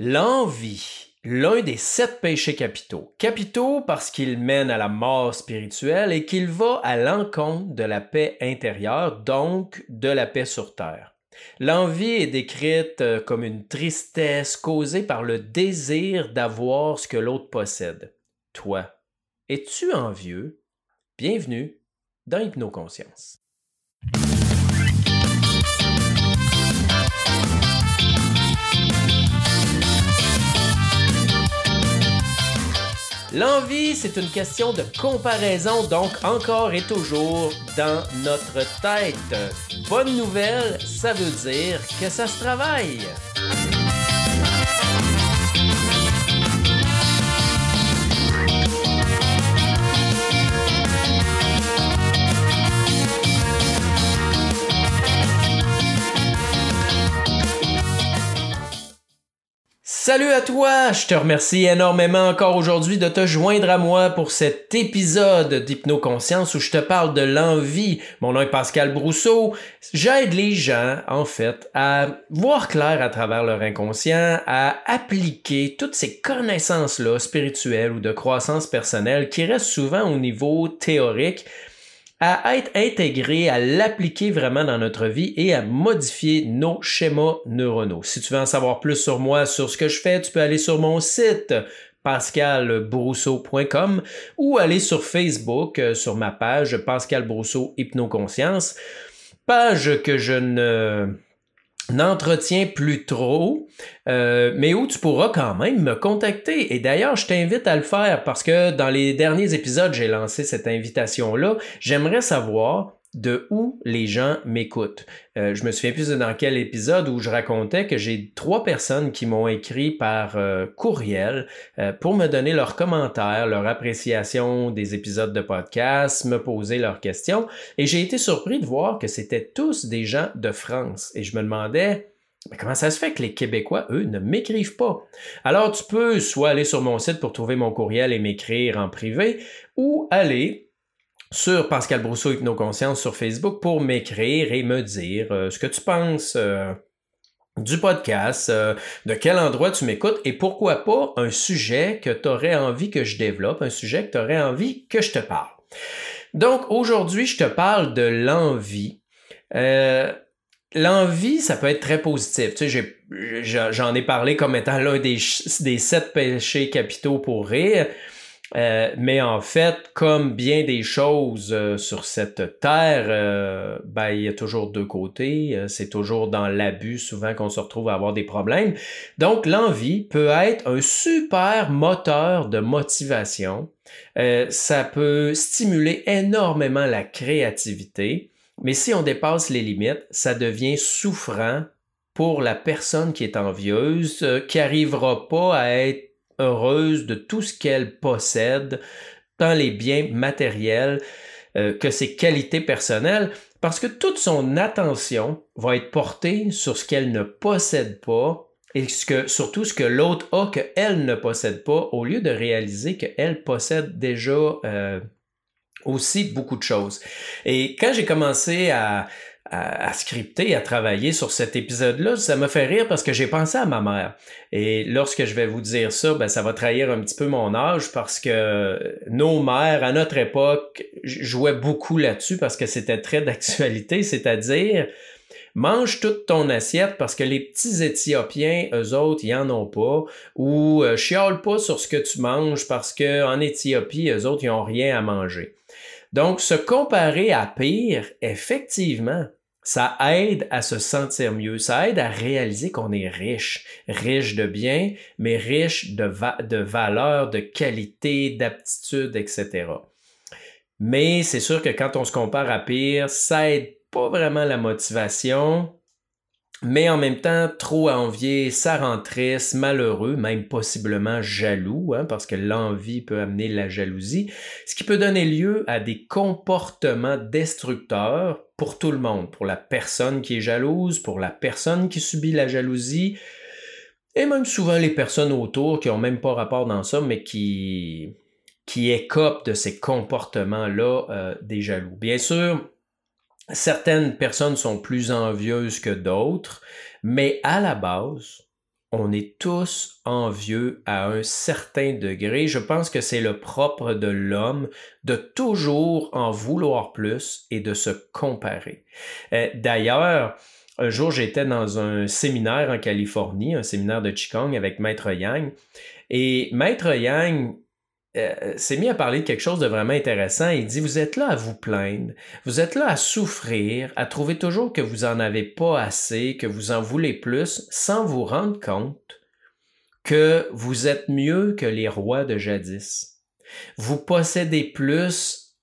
L'envie, l'un des sept péchés capitaux. Capitaux parce qu'il mène à la mort spirituelle et qu'il va à l'encontre de la paix intérieure, donc de la paix sur terre. L'envie est décrite euh, comme une tristesse causée par le désir d'avoir ce que l'autre possède. Toi, es-tu envieux? Bienvenue dans Hypnoconscience. L'envie, c'est une question de comparaison, donc encore et toujours dans notre tête. Bonne nouvelle, ça veut dire que ça se travaille. Salut à toi, je te remercie énormément encore aujourd'hui de te joindre à moi pour cet épisode d'Hypnoconscience où je te parle de l'envie. Mon nom est Pascal Brousseau. J'aide les gens, en fait, à voir clair à travers leur inconscient, à appliquer toutes ces connaissances-là spirituelles ou de croissance personnelle qui restent souvent au niveau théorique à être intégré, à l'appliquer vraiment dans notre vie et à modifier nos schémas neuronaux. Si tu veux en savoir plus sur moi, sur ce que je fais, tu peux aller sur mon site pascalbrousseau.com ou aller sur Facebook euh, sur ma page Pascal Brousseau Hypnoconscience, page que je ne n'entretient plus trop, euh, mais où tu pourras quand même me contacter. Et d'ailleurs, je t'invite à le faire parce que dans les derniers épisodes, j'ai lancé cette invitation-là. J'aimerais savoir de où les gens m'écoutent. Euh, je me souviens plus dans quel épisode où je racontais que j'ai trois personnes qui m'ont écrit par euh, courriel euh, pour me donner leurs commentaires, leur appréciation des épisodes de podcast, me poser leurs questions. Et j'ai été surpris de voir que c'était tous des gens de France. Et je me demandais, comment ça se fait que les Québécois, eux, ne m'écrivent pas? Alors, tu peux soit aller sur mon site pour trouver mon courriel et m'écrire en privé, ou aller sur Pascal Brousseau Hypnoconscience sur Facebook pour m'écrire et me dire euh, ce que tu penses euh, du podcast, euh, de quel endroit tu m'écoutes et pourquoi pas un sujet que tu aurais envie que je développe, un sujet que tu aurais envie que je te parle. Donc aujourd'hui, je te parle de l'envie. L'envie, ça peut être très positif. Tu sais, j'en ai, parlé comme étant l'un des, des sept péchés capitaux pour rire. Euh, mais en fait, comme bien des choses euh, sur cette terre, euh, ben, il y a toujours deux côtés. c'est toujours dans l'abus souvent qu'on se retrouve à avoir des problèmes. Donc, l'envie peut être un super moteur de motivation. ça peut stimuler énormément la créativité. Mais si on dépasse les limites, ça devient souffrant pour la personne qui est envieuse, qui n'arrivera pas à être heureuse de tout ce qu'elle possède, tant les biens matériels euh, que ses qualités personnelles, parce que toute son attention va être portée sur ce qu'elle ne possède pas et surtout ce que l'autre a qu'elle ne possède pas, au lieu de réaliser qu'elle possède déjà euh, aussi beaucoup de choses. Et quand j'ai commencé à, à, scripter, à travailler sur cet épisode-là, ça m'a fait rire parce que j'ai pensé à ma mère. Et lorsque je vais vous dire ça, ben, ça va trahir un petit peu mon âge parce que nos mères, à notre époque, jouaient beaucoup là-dessus parce que c'était très d'actualité, c'est-à-dire mange toute ton assiette parce que les petits Éthiopiens, eux autres, ils en ont pas, ou euh, chiale pas sur ce que tu manges parce que en Éthiopie, eux autres, ils ont rien à manger. Donc, se comparer à pire, effectivement, ça aide à se sentir mieux, ça aide à réaliser qu'on est riche, riche de biens, mais riche de, de valeurs, de qualité, d'aptitude, etc. Mais c'est sûr que quand on se compare à pire, ça aide pas vraiment la motivation, mais en même temps, trop envier, ça rend triste, malheureux, même possiblement jaloux, hein, parce que l'envie peut amener la jalousie, ce qui peut donner lieu à des comportements destructeurs pour tout le monde, pour la personne qui est jalouse, pour la personne qui subit la jalousie, et même souvent les personnes autour qui n'ont même pas rapport dans ça, mais qui, qui écopent de ces comportements-là euh, des jaloux. Bien sûr, certaines personnes sont plus envieuses que d'autres, mais à la base, on est tous envieux à un certain degré. Je pense que c'est le propre de l'homme de toujours en vouloir plus et de se comparer. Euh, d'ailleurs, un jour, j'étais dans un séminaire en Californie, un séminaire de Qigong avec Maître Yang. Et Maître Yang euh, s'est mis à parler de quelque chose de vraiment intéressant. Il dit, vous êtes là à vous plaindre, vous êtes là à souffrir, à trouver toujours que vous en avez pas assez, que vous en voulez plus, sans vous rendre compte que vous êtes mieux que les rois de jadis. Vous possédez plus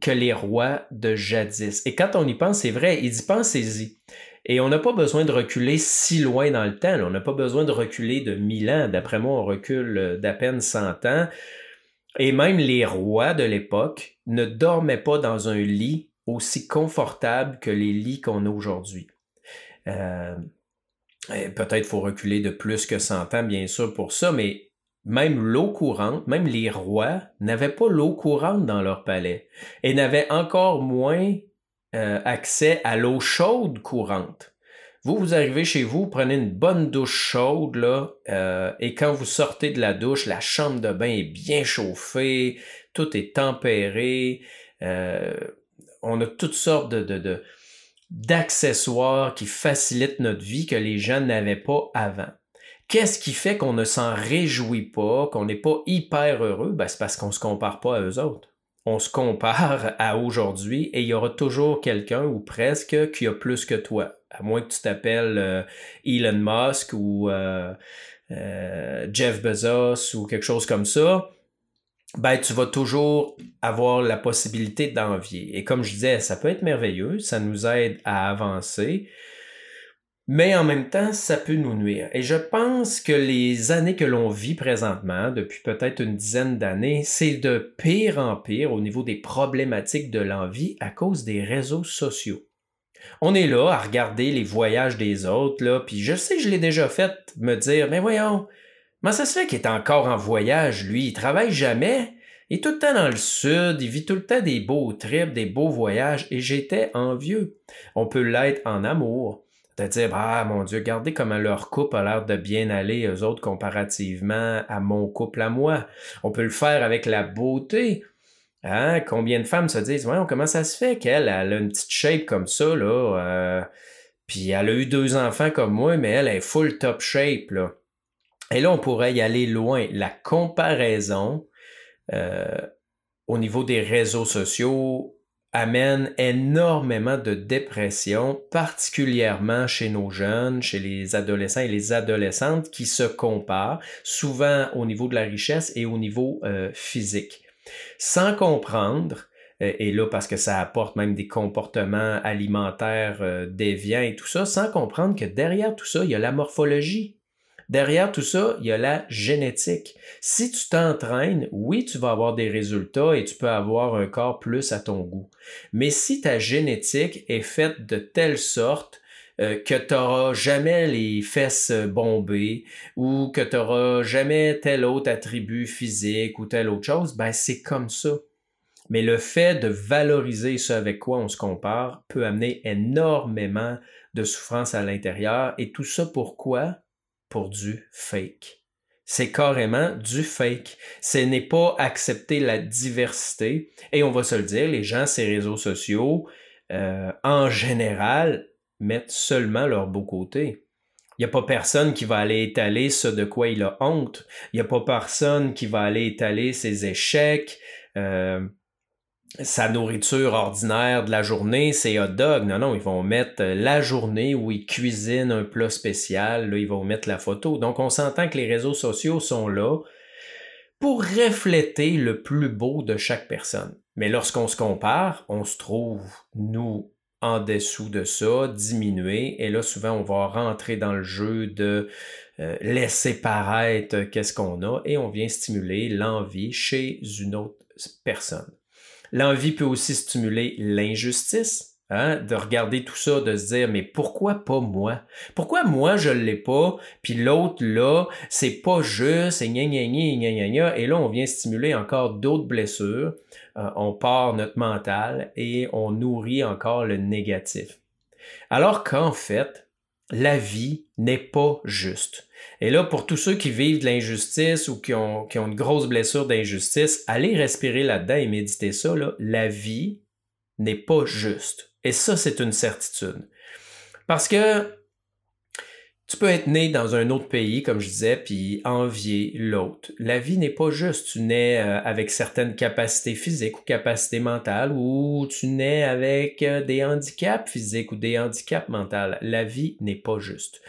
que les rois de jadis. Et quand on y pense, c'est vrai, il dit pensez-y. Et on n'a pas besoin de reculer si loin dans le temps. On n'a pas besoin de reculer de mille ans. D'après moi, on recule d'à peine cent ans et même les rois de l'époque ne dormaient pas dans un lit aussi confortable que les lits qu'on a aujourd'hui. Euh, peut-être faut reculer de plus que 100 ans, bien sûr, pour ça, mais même l'eau courante, même les rois n'avaient pas l'eau courante dans leur palais et n'avaient encore moins euh, accès à l'eau chaude courante. Vous, vous arrivez chez vous, prenez une bonne douche chaude, là, euh, et quand vous sortez de la douche, la chambre de bain est bien chauffée, tout est tempéré, euh, on a toutes sortes de, d'accessoires qui facilitent notre vie que les gens n'avaient pas avant. Qu'est-ce qui fait qu'on ne s'en réjouit pas, qu'on n'est pas hyper heureux? Ben, c'est parce qu'on ne se compare pas à eux autres. On se compare à aujourd'hui et il y aura toujours quelqu'un ou presque qui a plus que toi à moins que tu t'appelles euh, Elon Musk ou euh, euh, Jeff Bezos ou quelque chose comme ça, ben tu vas toujours avoir la possibilité d'envier. Et comme je disais, ça peut être merveilleux, ça nous aide à avancer, mais en même temps, ça peut nous nuire. Et je pense que les années que l'on vit présentement, depuis peut-être une dizaine d'années, c'est de pire en pire au niveau des problématiques de l'envie à cause des réseaux sociaux. On est là à regarder les voyages des autres, là, puis je sais, je l'ai déjà fait, me dire, mais voyons, comment ça se fait qu'il est encore en voyage, lui? Il travaille jamais. Il est tout le temps dans le sud, il vit tout le temps des beaux trips, des beaux voyages, et j'étais envieux. On peut l'être en amour. De dire, ah mon Dieu, regardez comment leur couple a l'air de bien aller, eux autres, comparativement à mon couple à moi. On peut le faire avec la beauté. Hein? Combien de femmes se disent, ouais, comment ça se fait qu'elle a une petite shape comme ça, là, euh, puis elle a eu deux enfants comme moi, mais elle est full top shape, là. Et là, on pourrait y aller loin. La comparaison euh, au niveau des réseaux sociaux amène énormément de dépression, particulièrement chez nos jeunes, chez les adolescents et les adolescentes qui se comparent, souvent au niveau de la richesse et au niveau euh, physique sans comprendre, euh, et là parce que ça apporte même des comportements alimentaires euh, déviants et tout ça, sans comprendre que derrière tout ça, il y a la morphologie. Derrière tout ça, il y a la génétique. Si tu t'entraînes, oui, tu vas avoir des résultats et tu peux avoir un corps plus à ton goût. Mais si ta génétique est faite de telle sorte euh, que tu n'auras jamais les fesses bombées ou que tu n'auras jamais tel autre attribut physique ou telle autre chose, ben c'est comme ça. Mais le fait de valoriser ce avec quoi on se compare peut amener énormément de souffrance à l'intérieur. Et tout ça pourquoi? Pour du fake. C'est carrément du fake. Ce n'est pas accepter la diversité. Et on va se le dire, les gens, ces réseaux sociaux, euh, en général, mettent seulement leur beau côté. Il n'y a pas personne qui va aller étaler ce de quoi il a honte. Il n'y a pas personne qui va aller étaler ses échecs, euh, sa nourriture ordinaire de la journée, ses hot dogs. Non, non, ils vont mettre la journée où ils cuisinent un plat spécial. Là, ils vont mettre la photo. Donc, on s'entend que les réseaux sociaux sont là pour refléter le plus beau de chaque personne. Mais lorsqu'on se compare, on se trouve, nous, en dessous de ça, diminuer. Et là, souvent, on va rentrer dans le jeu de euh, laisser paraître qu'est-ce qu'on a et on vient stimuler l'envie chez une autre personne. L'envie peut aussi stimuler l'injustice. Hein, de regarder tout ça, de se dire mais pourquoi pas moi? Pourquoi moi je l'ai pas, puis l'autre là c'est pas juste et gna gna gna gna gna et là on vient stimuler encore d'autres blessures, euh, on part notre mental et on nourrit encore le négatif. Alors qu'en fait la vie n'est pas juste. Et là, pour tous ceux qui vivent de l'injustice ou qui ont, qui ont une grosse blessure d'injustice, allez respirer là-dedans et méditer ça. Là. La vie n'est pas juste. Et ça, c'est une certitude. Parce que tu peux être né dans un autre pays, comme je disais, puis envier l'autre. La vie n'est pas juste. Tu nais euh, avec certaines capacités physiques ou capacités mentales, ou tu nais avec euh, des handicaps physiques ou des handicaps mentaux. La vie n'est pas juste.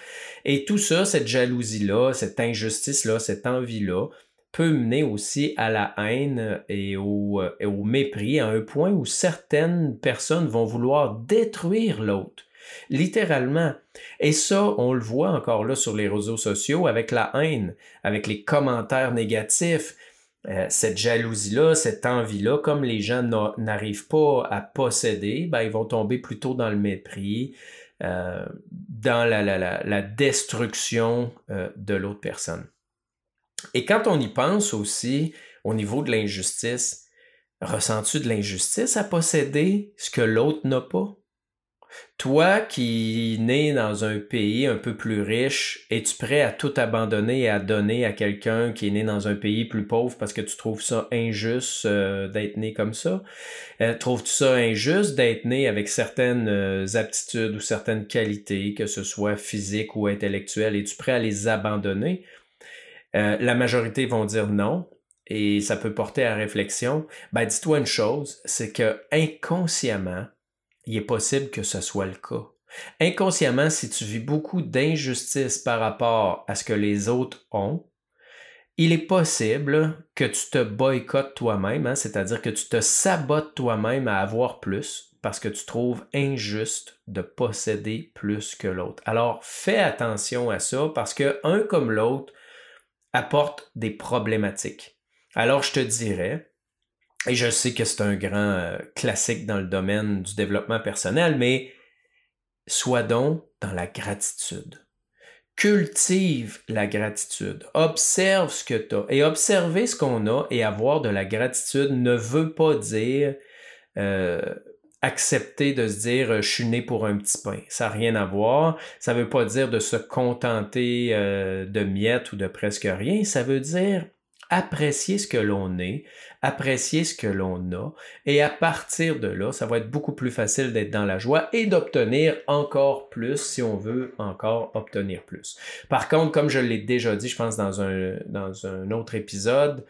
Et tout ça, cette jalousie-là, cette injustice-là, cette envie-là, peut mener aussi à la haine et au, euh, au mépris, à un point où certaines personnes vont vouloir détruire l'autre littéralement. Et ça, on le voit encore là sur les réseaux sociaux avec la haine, avec les commentaires négatifs, euh, cette jalousie-là, cette envie-là, comme les gens n'arrivent pas à posséder, ben, ils vont tomber plutôt dans le mépris, euh, dans la, la, destruction de l'autre personne. Et quand on y pense aussi au niveau de l'injustice, ressens-tu de l'injustice à posséder ce que l'autre n'a pas? Toi qui nais dans un pays un peu plus riche, es-tu prêt à tout abandonner et à donner à quelqu'un qui est né dans un pays plus pauvre parce que tu trouves ça injuste euh, d'être né comme ça? Euh, trouves-tu ça injuste d'être né avec certaines euh, aptitudes ou certaines qualités, que ce soit physiques ou intellectuelles? Es-tu prêt à les abandonner? La majorité vont dire non et ça peut porter à réflexion. Ben, dis-toi une chose, c'est que inconsciemment, il est possible que ce soit le cas. Inconsciemment, si tu vis beaucoup d'injustice par rapport à ce que les autres ont, il est possible que tu te boycottes toi-même, hein, c'est-à-dire que tu te sabotes toi-même à avoir plus parce que tu trouves injuste de posséder plus que l'autre. Alors fais attention à ça parce que un comme l'autre apporte des problématiques. Alors je te dirais, et je sais que c'est un grand euh, classique dans le domaine du développement personnel, mais sois donc dans la gratitude. Cultive la gratitude. Observe ce que tu as. Et observer ce qu'on a et avoir de la gratitude ne veut pas dire euh, accepter de se dire je suis né pour un petit pain. Ça n'a rien à voir. Ça ne veut pas dire de se contenter euh, de miettes ou de presque rien. Ça veut dire apprécier ce que l'on est, apprécier ce que l'on a, et à partir de là, ça va être beaucoup plus facile d'être dans la joie et d'obtenir encore plus si on veut encore obtenir plus. Par contre, comme je l'ai déjà dit, je pense dans un, dans un autre épisode,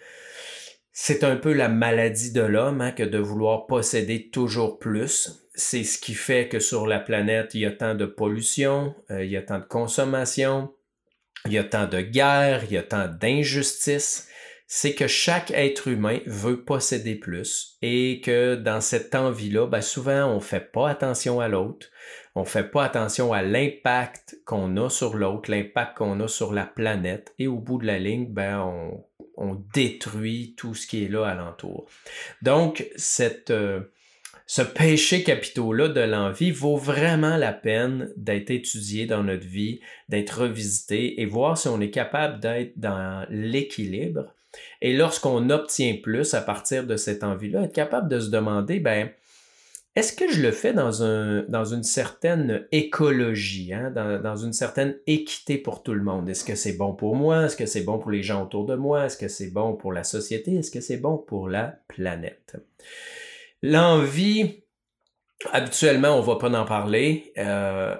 c'est un peu la maladie de l'homme hein, que de vouloir posséder toujours plus. C'est ce qui fait que sur la planète, il y a tant de pollution, euh, il y a tant de consommation, il y a tant de guerres, il y a tant d'injustices. C'est que chaque être humain veut posséder plus et que dans cette envie-là, ben souvent on fait pas attention à l'autre, on fait pas attention à l'impact qu'on a sur l'autre, l'impact qu'on a sur la planète. Et au bout de la ligne, ben on, on détruit tout ce qui est là alentour. Donc cette euh, ce péché capitaux-là de l'envie vaut vraiment la peine d'être étudié dans notre vie, d'être revisité et voir si on est capable d'être dans l'équilibre et lorsqu'on obtient plus à partir de cette envie-là, être capable de se demander, ben, est-ce que je le fais dans, un, dans une certaine écologie, hein, dans, dans, une certaine équité pour tout le monde? Est-ce que c'est bon pour moi? Est-ce que c'est bon pour les gens autour de moi? Est-ce que c'est bon pour la société? Est-ce que c'est bon pour la planète? L'envie, habituellement, on ne va pas en parler. Euh,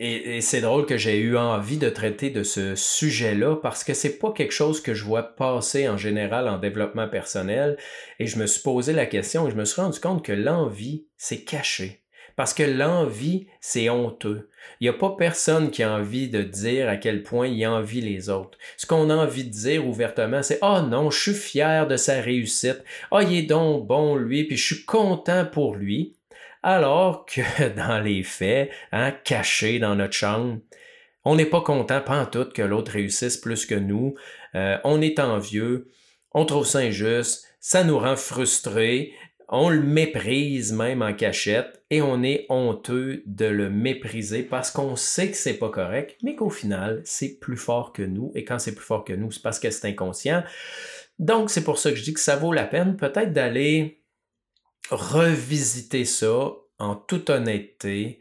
et, c'est drôle que j'ai eu envie de traiter de ce sujet-là parce que c'est pas quelque chose que je vois passer en général en développement personnel. Et je me suis posé la question et je me suis rendu compte que l'envie, c'est caché. Parce que l'envie, c'est honteux. Il n'y a pas personne qui a envie de dire à quel point il envie les autres. Ce qu'on a envie de dire ouvertement, c'est Ah oh non, je suis fier de sa réussite. Ah, il est donc bon, lui, puis je suis content pour lui alors que dans les faits, hein, cachés dans notre chambre, on n'est pas content, pas en tout, que l'autre réussisse plus que nous. Euh, on est envieux, on trouve ça injuste, ça nous rend frustrés, on le méprise même en cachette et on est honteux de le mépriser parce qu'on sait que c'est pas correct, mais qu'au final, c'est plus fort que nous. Et quand c'est plus fort que nous, c'est parce que c'est inconscient. Donc, c'est pour ça que je dis que ça vaut la peine peut-être d'aller revisiter ça en toute honnêteté,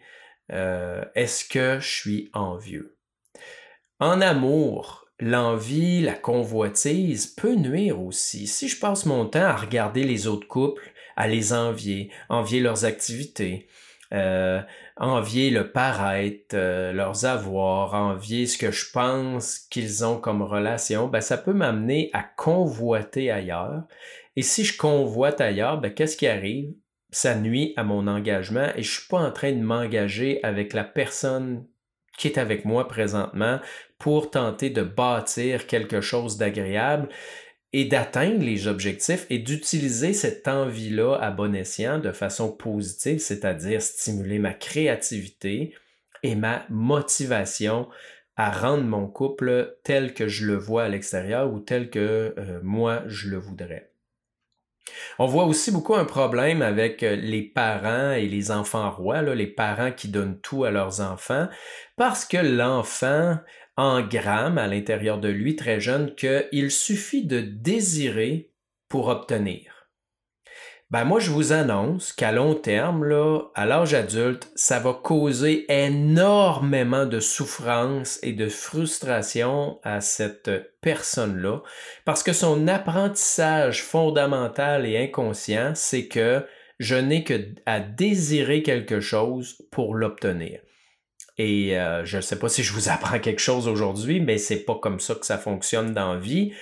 euh, est-ce que je suis envieux? En amour, l'envie, la convoitise peut nuire aussi. Si je passe mon temps à regarder les autres couples, à les envier, envier leurs activités, euh, envier le paraître, euh, leurs avoirs, envier ce que je pense qu'ils ont comme relation, ben ça peut m'amener à convoiter ailleurs. Et si je convoite ailleurs, ben qu'est-ce qui arrive? Ça nuit à mon engagement et je suis pas en train de m'engager avec la personne qui est avec moi présentement pour tenter de bâtir quelque chose d'agréable et d'atteindre les objectifs et d'utiliser cette envie-là à bon escient de façon positive, c'est-à-dire stimuler ma créativité et ma motivation à rendre mon couple tel que je le vois à l'extérieur ou tel que euh, moi je le voudrais. On voit aussi beaucoup un problème avec euh, les parents et les enfants rois, les parents qui donnent tout à leurs enfants, parce que l'enfant engramme à l'intérieur de lui très jeune qu'il suffit de désirer pour obtenir. Ben moi, je vous annonce qu'à long terme, là, à l'âge adulte, ça va causer énormément de souffrance et de frustration à cette personne-là, parce que son apprentissage fondamental et inconscient, c'est que je n'ai que à désirer quelque chose pour l'obtenir. Et euh, je ne sais pas si je vous apprends quelque chose aujourd'hui, mais c'est pas comme ça que ça fonctionne dans la vie.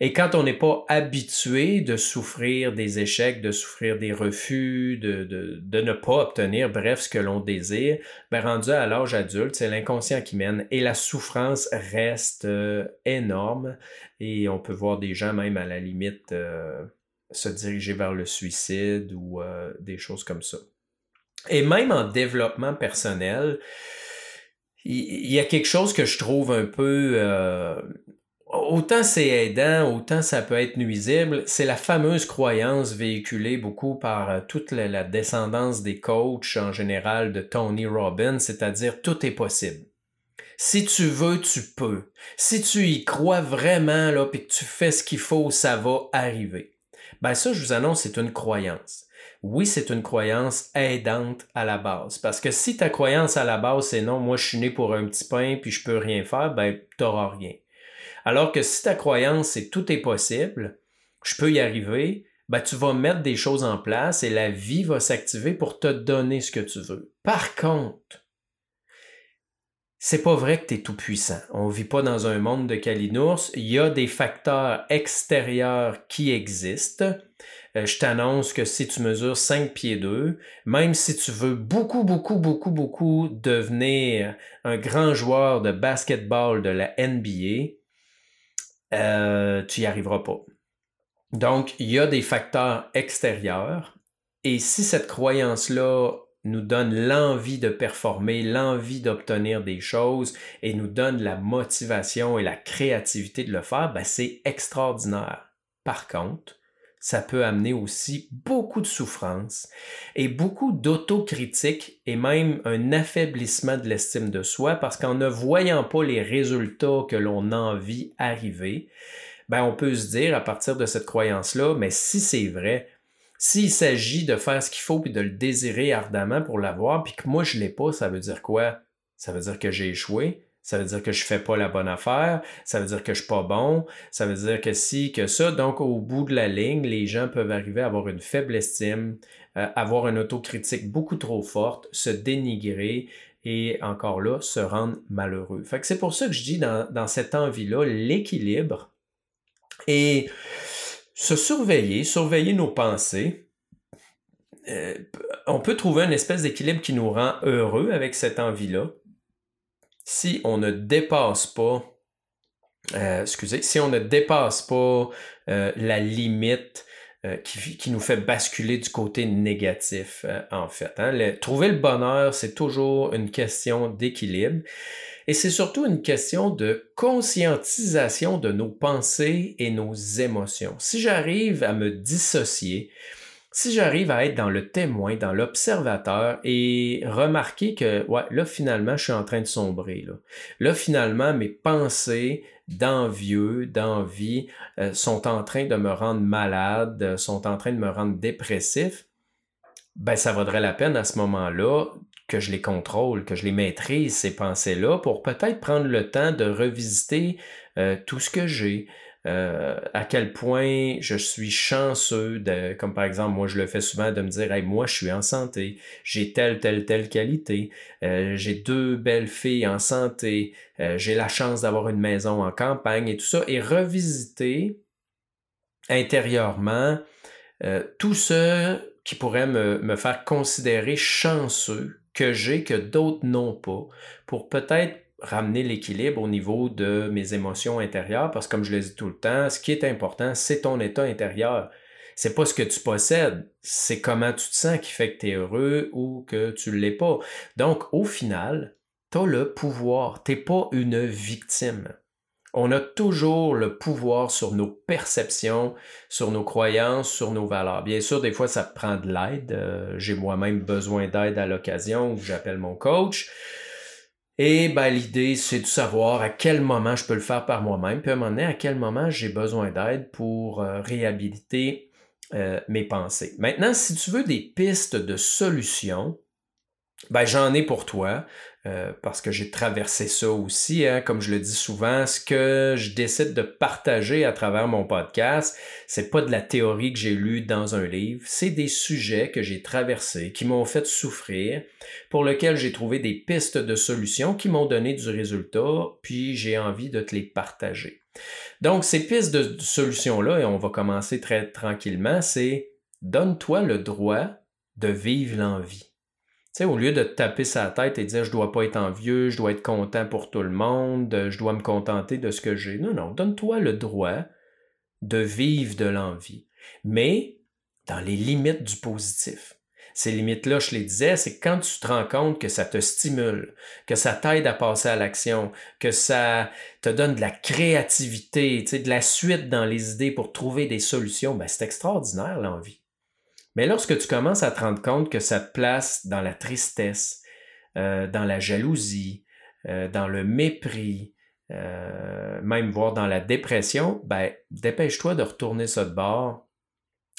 Et quand on n'est pas habitué de souffrir des échecs, de souffrir des refus, de, de, de ne pas obtenir, bref, ce que l'on désire, ben rendu à l'âge adulte, c'est l'inconscient qui mène et la souffrance reste euh, énorme et on peut voir des gens même à la limite euh, se diriger vers le suicide ou euh, des choses comme ça. Et même en développement personnel, il y, a quelque chose que je trouve un peu autant c'est aidant, autant ça peut être nuisible. C'est la fameuse croyance véhiculée beaucoup par euh, toute la, descendance des coachs en général de Tony Robbins, c'est-à-dire tout est possible. Si tu veux, tu peux. Si tu y crois vraiment là, puis que tu fais ce qu'il faut, ça va arriver. Ben ça, je vous annonce, c'est une croyance. Oui, c'est une croyance aidante à la base. Parce que si ta croyance à la base, c'est non, moi je suis né pour un petit pain puis je peux rien faire, ben t'auras rien. Alors que si ta croyance c'est tout est possible, je peux y arriver, ben, tu vas mettre des choses en place et la vie va s'activer pour te donner ce que tu veux. Par contre, c'est pas vrai que tu es tout puissant. On vit pas dans un monde de calinours. Il y a des facteurs extérieurs qui existent. Euh, je t'annonce que si tu mesures 5 pieds 2, même si tu veux beaucoup, beaucoup, beaucoup, beaucoup devenir un grand joueur de basketball de la NBA, euh, tu n'y arriveras pas. Donc, il y a des facteurs extérieurs. Et si cette croyance-là nous donne l'envie de performer, l'envie d'obtenir des choses et nous donne la motivation et la créativité de le faire, ben c'est extraordinaire. Par contre, ça peut amener aussi beaucoup de souffrance et beaucoup d'autocritique et même un affaiblissement de l'estime de soi parce qu'en ne voyant pas les résultats que l'on envie arriver, ben on peut se dire à partir de cette croyance-là, mais si c'est vrai, s'il s'agit de faire ce qu'il faut puis de le désirer ardemment pour l'avoir, puis que moi je l'ai pas, ça veut dire quoi? Ça veut dire que j'ai échoué, ça veut dire que je fais pas la bonne affaire, ça veut dire que je suis pas bon, ça veut dire que si, que ça. Donc, au bout de la ligne, les gens peuvent arriver à avoir une faible estime, euh, avoir une autocritique beaucoup trop forte, se dénigrer et encore là, se rendre malheureux. Fait c'est pour ça que je dis dans, dans cette envie-là, l'équilibre et se surveiller, surveiller nos pensées. Euh, on peut trouver une espèce d'équilibre qui nous rend heureux avec cette envie-là si on ne dépasse pas, euh, excusez, si on ne dépasse pas euh, la limite euh, qui, nous fait basculer du côté négatif, en fait. Hein. trouver le bonheur, c'est toujours une question d'équilibre. Et c'est surtout une question de conscientisation de nos pensées et nos émotions. Si j'arrive à me dissocier, si j'arrive à être dans le témoin, dans l'observateur et remarquer que, là, finalement, je suis en train de sombrer. Là, là finalement, mes pensées d'envieux, d'envie euh, sont en train de me rendre malade, euh, sont en train de me rendre dépressif, ben, ça vaudrait la peine à ce moment-là que je les contrôle, que je les maîtrise, ces pensées-là, pour peut-être prendre le temps de revisiter euh, tout ce que j'ai, euh, à quel point je suis chanceux, de, comme par exemple, moi je le fais souvent, de me dire, hey, moi je suis en santé, j'ai telle, telle, telle qualité, euh, j'ai deux belles filles en santé, j'ai la chance d'avoir une maison en campagne et tout ça, et revisiter intérieurement tout ce qui pourrait me faire considérer chanceux que j'ai que d'autres n'ont pas pour peut-être ramener l'équilibre au niveau de mes émotions intérieures parce que comme je le dis tout le temps, ce qui est important, c'est ton état intérieur. C'est pas ce que tu possèdes, c'est comment tu te sens qui fait que tu es heureux ou que tu l'es pas. Donc au final, tu as le pouvoir, tu pas une victime on a toujours le pouvoir sur nos perceptions, sur nos croyances, sur nos valeurs. Bien sûr, des fois, ça prend de l'aide. Euh, j'ai moi-même besoin d'aide à l'occasion où j'appelle mon coach. Et ben, l'idée, c'est de savoir à quel moment je peux le faire par moi-même, puis à un moment donné, à quel moment j'ai besoin d'aide pour euh, réhabiliter euh, mes pensées. Maintenant, si tu veux des pistes de solutions, ben, j'en ai pour toi. Euh, parce que j'ai traversé ça aussi, hein. comme je le dis souvent, ce que je décide de partager à travers mon podcast, c'est pas de la théorie que j'ai lue dans un livre, c'est des sujets que j'ai traversés, qui m'ont fait souffrir, pour lesquels j'ai trouvé des pistes de solutions qui m'ont donné du résultat, puis j'ai envie de te les partager. Donc ces pistes de solutions-là, et on va commencer très tranquillement, c'est donne-toi le droit de vivre l'envie sais, au lieu de taper sa tête et dire je dois pas être envieux, je dois être content pour tout le monde, je dois me contenter de ce que j'ai. Non, non, donne-toi le droit de vivre de l'envie, mais dans les limites du positif. Ces limites-là, je les disais, c'est quand tu te rends compte que ça te stimule, que ça t'aide à passer à l'action, que ça te donne de la créativité, de la suite dans les idées pour trouver des solutions, ben c'est extraordinaire l'envie. Mais lorsque tu commences à te rendre compte que ça te place dans la tristesse, euh, dans la jalousie, euh, dans le mépris, euh, même voire dans la dépression, ben, dépêche-toi de retourner ça de bord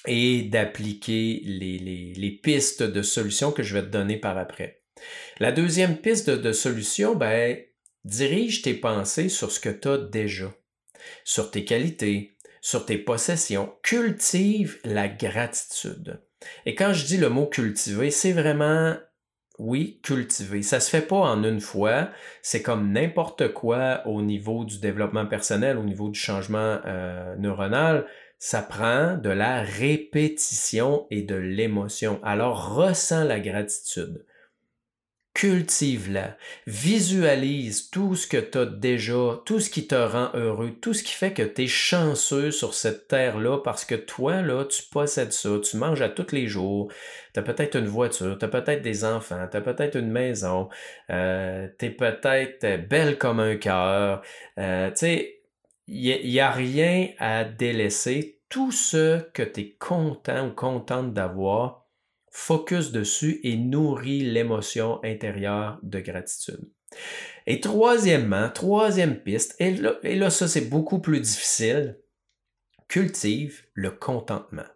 et d'appliquer les, les, pistes de solutions que je vais te donner par après. La deuxième piste de, de solution, ben, dirige tes pensées sur ce que tu as déjà, sur tes qualités, sur tes possessions. Cultive la gratitude. Et quand je dis le mot cultiver, c'est vraiment, oui, cultiver. Ça se fait pas en une fois. C'est comme n'importe quoi au niveau du développement personnel, au niveau du changement euh, neuronal. Ça prend de la répétition et de l'émotion. Alors ressens la gratitude cultive-la, visualise tout ce que tu as déjà, tout ce qui te rend heureux, tout ce qui fait que tu es chanceux sur cette terre-là parce que toi, là, tu possèdes ça, tu manges à tous les jours, tu as peut-être une voiture, tu as peut-être des enfants, tu as peut-être une maison, euh, tu es peut-être belle comme un cœur. Euh, tu sais, il n'y a, a rien à délaisser. Tout ce que tu es content ou contente d'avoir, focus dessus et nourrit l'émotion intérieure de gratitude. Et troisièmement, troisième piste, et là, ça c'est beaucoup plus difficile, cultive le contentement.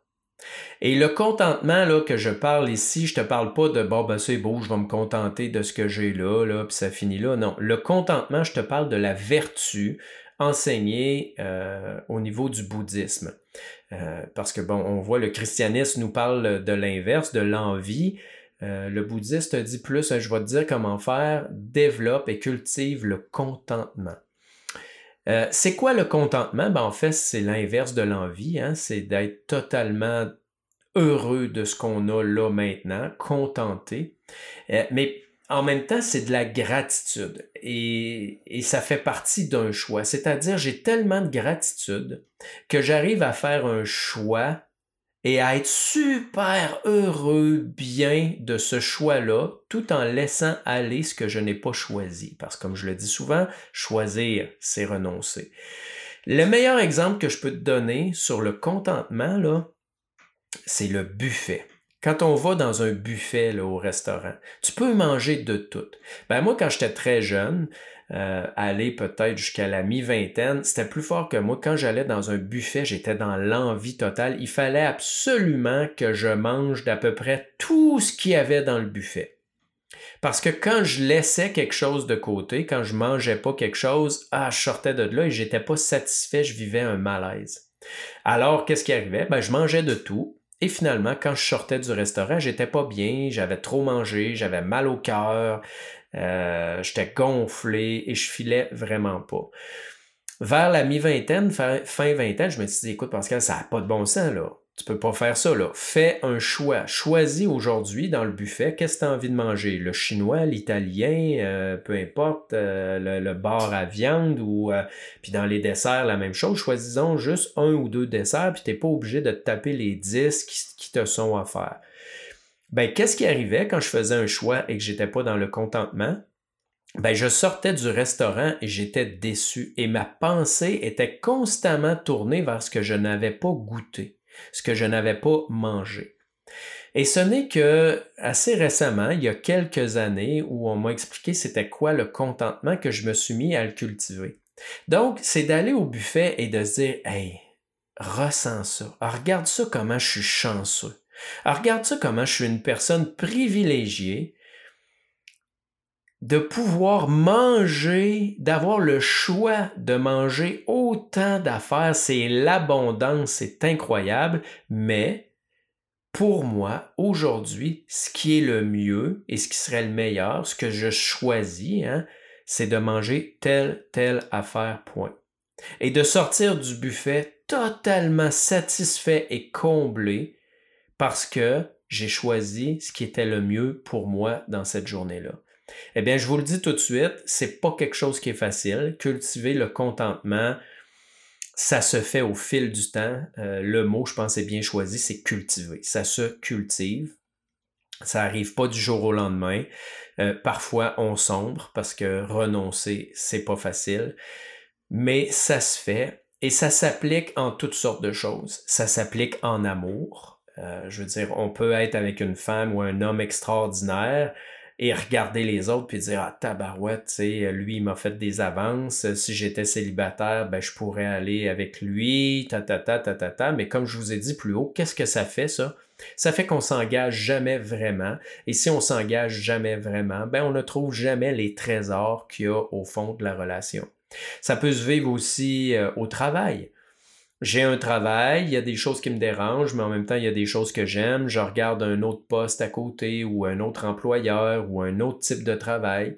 Et le contentement là, que je parle ici, je te parle pas de bon ben c'est beau, je vais me contenter de ce que j'ai là, là, puis ça finit là. Non, le contentement, je te parle de la vertu enseignée euh, au niveau du bouddhisme. Euh, parce que, bon, on voit le christianisme nous parle de l'inverse, de l'envie. Euh, le bouddhiste dit plus, je vais te dire comment faire, développe et cultive le contentement. Euh, c'est quoi le contentement? Ben, en fait, c'est l'inverse de l'envie, hein? c'est d'être totalement heureux de ce qu'on a là maintenant, contenté. mais en même temps, c'est de la gratitude et, ça fait partie d'un choix. C'est-à-dire, j'ai tellement de gratitude que j'arrive à faire un choix et à être super heureux, bien de ce choix-là, tout en laissant aller ce que je n'ai pas choisi. Parce que comme je le dis souvent, choisir, c'est renoncer. Le meilleur exemple que je peux te donner sur le contentement, là, c'est le buffet. Quand on va dans un buffet au restaurant, tu peux manger de tout. Ben moi, quand j'étais très jeune, euh, aller peut-être jusqu'à la mi-vingtaine, c'était plus fort que moi. Quand j'allais dans un buffet, j'étais dans l'envie totale. Il fallait absolument que je mange d'à peu près tout ce qu'il y avait dans le buffet. Parce que quand je laissais quelque chose de côté, quand je mangeais pas quelque chose, ah, je sortais de là et j'étais pas satisfait, je vivais un malaise. Alors, qu'est-ce qui arrivait? Ben, je mangeais de tout. Et finalement, quand je sortais du restaurant, j'étais pas bien, j'avais trop mangé, j'avais mal au cœur, euh, j'étais gonflé et je filais vraiment pas. Vers la mi-vingtaine, fin, vingtaine, je me suis dit, écoute, Pascal, ça n'a pas de bon sens, là. Tu peux pas faire ça, là. Fais un choix. Choisis aujourd'hui dans le buffet qu'est-ce que tu as envie de manger? Le chinois, l'italien, euh, peu importe, euh, le, bar à viande ou euh, puis dans les desserts, la même chose. Choisissons juste un ou deux desserts, puis tu n'es pas obligé de taper les dix qui, te sont offerts. Ben, qu'est-ce qui arrivait quand je faisais un choix et que j'étais pas dans le contentement? Ben, je sortais du restaurant et j'étais déçu. Et ma pensée était constamment tournée vers ce que je n'avais pas goûté ce que je n'avais pas mangé. Et ce n'est que assez récemment, il y a quelques années, où on m'a expliqué c'était quoi le contentement que je me suis mis à le cultiver. Donc, c'est d'aller au buffet et de se dire, hey, ressens ça. regarde ça comment je suis chanceux. regarde ça comment je suis une personne privilégiée de pouvoir manger, d'avoir le choix de manger autant d'affaires, c'est l'abondance, c'est incroyable, mais pour moi, aujourd'hui, ce qui est le mieux et ce qui serait le meilleur, ce que je choisis, hein, c'est de manger telle, telle affaire, point. Et de sortir du buffet totalement satisfait et comblé parce que j'ai choisi ce qui était le mieux pour moi dans cette journée-là. Eh bien, je vous le dis tout de suite, c'est pas quelque chose qui est facile. Cultiver le contentement, ça se fait au fil du temps. Euh, le mot, je pense, est bien choisi, c'est cultiver. Ça se cultive. Ça n'arrive pas du jour au lendemain. Euh, parfois, on sombre parce que renoncer, c'est pas facile. Mais ça se fait et ça s'applique en toutes sortes de choses. Ça s'applique en amour. Euh, je veux dire, on peut être avec une femme ou un homme extraordinaire, et regarder les autres puis dire ah tabarouette tu sais lui il m'a fait des avances. Si j'étais célibataire ben je pourrais aller avec lui. Ta ta ta ta ta ta mais comme je vous ai dit plus haut qu'est-ce que ça fait ça? Ça fait qu'on s'engage jamais vraiment. Et si on s'engage jamais vraiment ben on ne trouve jamais les trésors qu'il y a au fond de la relation. Ça peut se vivre aussi euh, au travail j'ai un travail, il y a des choses qui me dérangent, mais en même temps, il y a des choses que j'aime. Je regarde un autre poste à côté ou un autre employeur ou un autre type de travail.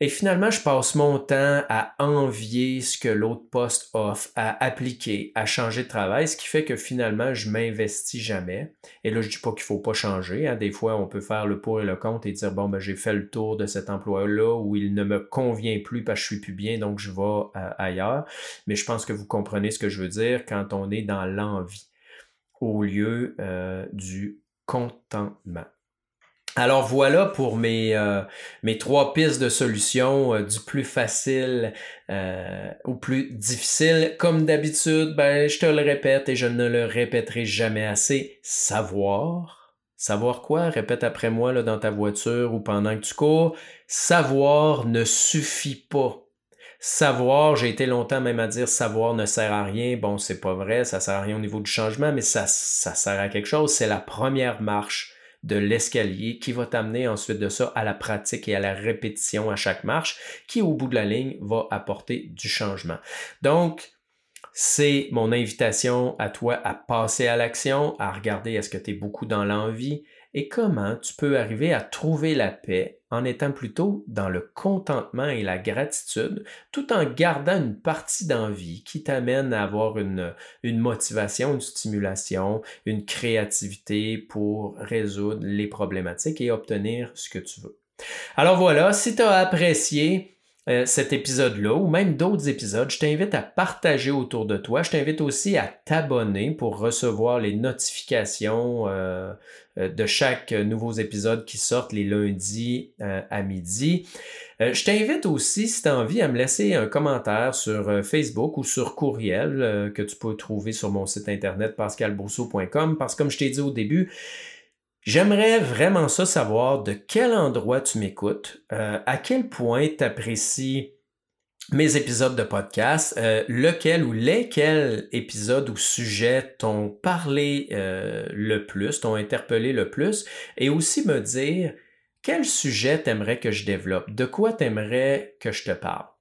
Et finalement, je passe mon temps à envier ce que l'autre poste offre, à appliquer, à changer de travail, ce qui fait que finalement, je m'investis jamais. Et là, je dis pas qu'il faut pas changer. Hein. Des fois, on peut faire le pour et le contre et dire, bon, ben, j'ai fait le tour de cet emploi-là où il ne me convient plus parce que je suis plus bien, donc je vais euh, ailleurs. Mais je pense que vous comprenez ce que je veux dire quand on est dans l'envie au lieu euh, du contentement. Alors voilà pour mes, euh, mes trois pistes de solution euh, du plus facile euh, au plus difficile. Comme d'habitude, ben, je te le répète et je ne le répéterai jamais assez. Savoir. Savoir quoi? Répète après moi là, dans ta voiture ou pendant que tu cours. Savoir ne suffit pas. Savoir, j'ai été longtemps même à dire savoir ne sert à rien. Bon, c'est pas vrai, ça sert à rien au niveau du changement, mais ça, ça sert à quelque chose. C'est la première marche de l'escalier qui va t'amener ensuite de ça à la pratique et à la répétition à chaque marche qui au bout de la ligne va apporter du changement. Donc, c'est mon invitation à toi à passer à l'action, à regarder est-ce que tu es beaucoup dans l'envie, et comment tu peux arriver à trouver la paix en étant plutôt dans le contentement et la gratitude, tout en gardant une partie d'envie qui t'amène à avoir une, une motivation, une stimulation, une créativité pour résoudre les problématiques et obtenir ce que tu veux. Alors voilà, si tu as apprécié, euh, cet épisode-là ou même d'autres épisodes, je t'invite à partager autour de toi. Je t'invite aussi à t'abonner pour recevoir les notifications euh, euh, de chaque nouveau épisode qui sortent les lundis à midi. je t'invite aussi, si tu as envie, à me laisser un commentaire sur Facebook ou sur courriel que tu peux trouver sur mon site internet pascalbourseau.com parce que comme je t'ai dit au début, J'aimerais vraiment ça savoir de quel endroit tu m'écoutes, euh, à quel point tu apprécies mes épisodes de podcast, euh, lequel ou lesquels épisodes ou sujets t'ont parlé euh, le plus, t'ont interpellé le plus, et aussi me dire quel sujet t'aimerais que je développe? De quoi t'aimerais que je te parle?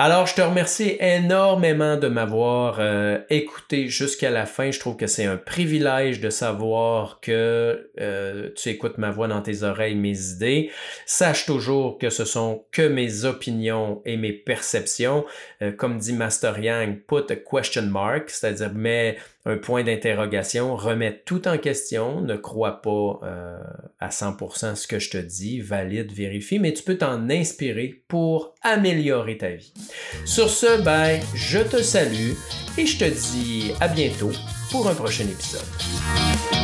Alors, je te remercie énormément de m'avoir euh, écouté jusqu'à la fin. Je trouve que c'est un privilège de savoir que euh, tu écoutes ma voix dans tes oreilles, mes idées. Sache toujours que ce sont que mes opinions et mes perceptions. Euh, comme dit Master Yang, put a question mark, c'est-à-dire mets un point d'interrogation, remets tout en question, ne crois pas euh, à 100% ce que je te dis, valide, vérifie, mais tu peux t'en inspirer pour améliorer ta vie. Sur ce, ben, je te salue et je te dis à bientôt pour un prochain épisode.